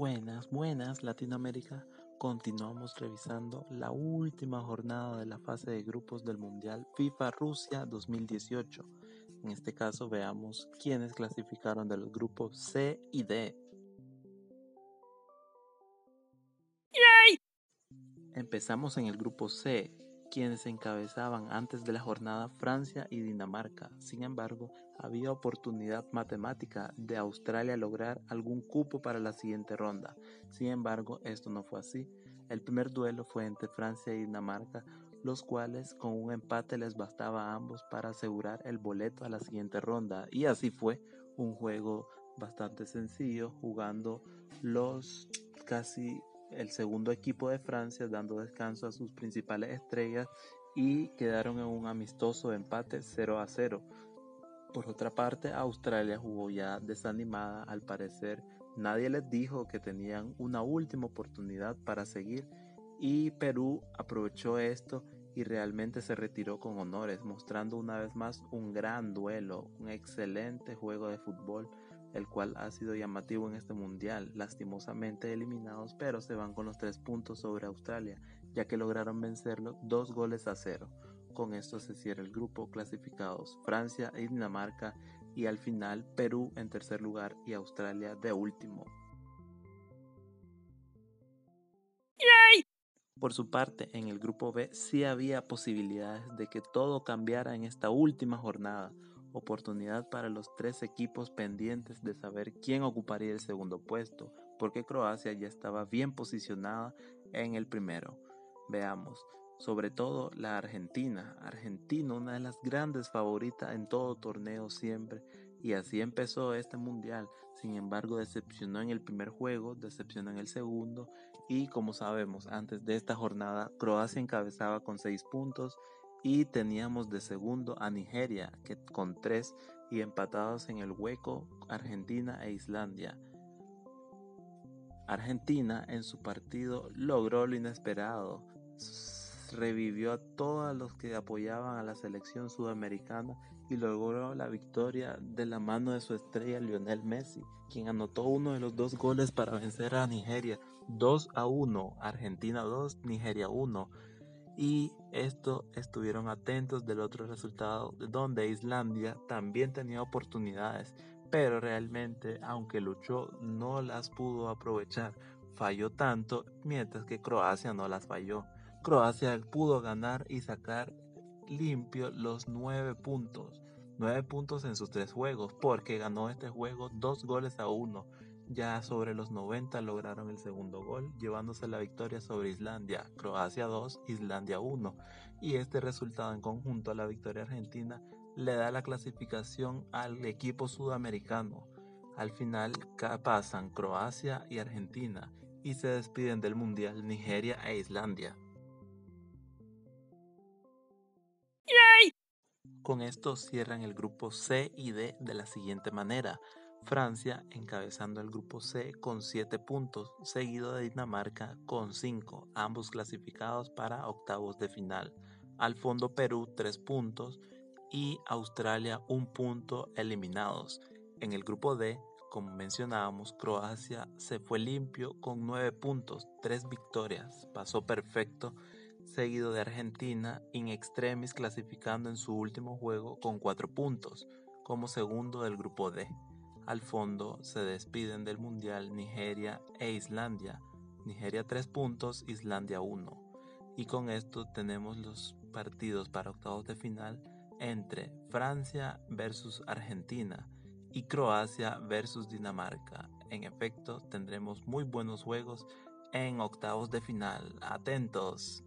Buenas, buenas Latinoamérica. Continuamos revisando la última jornada de la fase de grupos del Mundial FIFA Rusia 2018. En este caso veamos quiénes clasificaron de los grupos C y D. Empezamos en el grupo C, quienes encabezaban antes de la jornada Francia y Dinamarca. Sin embargo, había oportunidad matemática de Australia lograr algún cupo para la siguiente ronda. Sin embargo, esto no fue así. El primer duelo fue entre Francia y Dinamarca, los cuales con un empate les bastaba a ambos para asegurar el boleto a la siguiente ronda. Y así fue un juego bastante sencillo, jugando los casi el segundo equipo de Francia dando descanso a sus principales estrellas y quedaron en un amistoso empate 0 a 0. Por otra parte, Australia jugó ya desanimada, al parecer nadie les dijo que tenían una última oportunidad para seguir y Perú aprovechó esto y realmente se retiró con honores, mostrando una vez más un gran duelo, un excelente juego de fútbol el cual ha sido llamativo en este mundial, lastimosamente eliminados, pero se van con los tres puntos sobre Australia, ya que lograron vencerlo dos goles a cero. Con esto se cierra el grupo clasificados Francia y Dinamarca y al final Perú en tercer lugar y Australia de último. Por su parte, en el grupo B sí había posibilidades de que todo cambiara en esta última jornada, oportunidad para los tres equipos pendientes de saber quién ocuparía el segundo puesto, porque Croacia ya estaba bien posicionada en el primero. Veamos, sobre todo la Argentina. Argentina, una de las grandes favoritas en todo torneo siempre, y así empezó este mundial. Sin embargo, decepcionó en el primer juego, decepcionó en el segundo, y como sabemos, antes de esta jornada, Croacia encabezaba con seis puntos y teníamos de segundo a Nigeria que con tres y empatados en el hueco Argentina e Islandia. Argentina en su partido logró lo inesperado, revivió a todos los que apoyaban a la selección sudamericana y logró la victoria de la mano de su estrella Lionel Messi, quien anotó uno de los dos goles para vencer a Nigeria 2 a 1, Argentina 2, Nigeria 1 y esto estuvieron atentos del otro resultado donde Islandia también tenía oportunidades pero realmente aunque luchó no las pudo aprovechar falló tanto mientras que Croacia no las falló. Croacia pudo ganar y sacar limpio los nueve puntos nueve puntos en sus tres juegos porque ganó este juego dos goles a uno ya sobre los 90 lograron el segundo gol, llevándose la victoria sobre Islandia, Croacia 2, Islandia 1, y este resultado en conjunto a la victoria argentina le da la clasificación al equipo sudamericano. Al final pasan Croacia y Argentina y se despiden del Mundial Nigeria e Islandia. Con esto cierran el grupo C y D de la siguiente manera. Francia encabezando el grupo C con 7 puntos, seguido de Dinamarca con 5, ambos clasificados para octavos de final. Al fondo Perú 3 puntos y Australia 1 punto eliminados. En el grupo D, como mencionábamos, Croacia se fue limpio con 9 puntos, 3 victorias, pasó perfecto, seguido de Argentina in extremis clasificando en su último juego con 4 puntos, como segundo del grupo D. Al fondo se despiden del Mundial Nigeria e Islandia. Nigeria 3 puntos, Islandia 1. Y con esto tenemos los partidos para octavos de final entre Francia versus Argentina y Croacia versus Dinamarca. En efecto, tendremos muy buenos juegos en octavos de final. Atentos.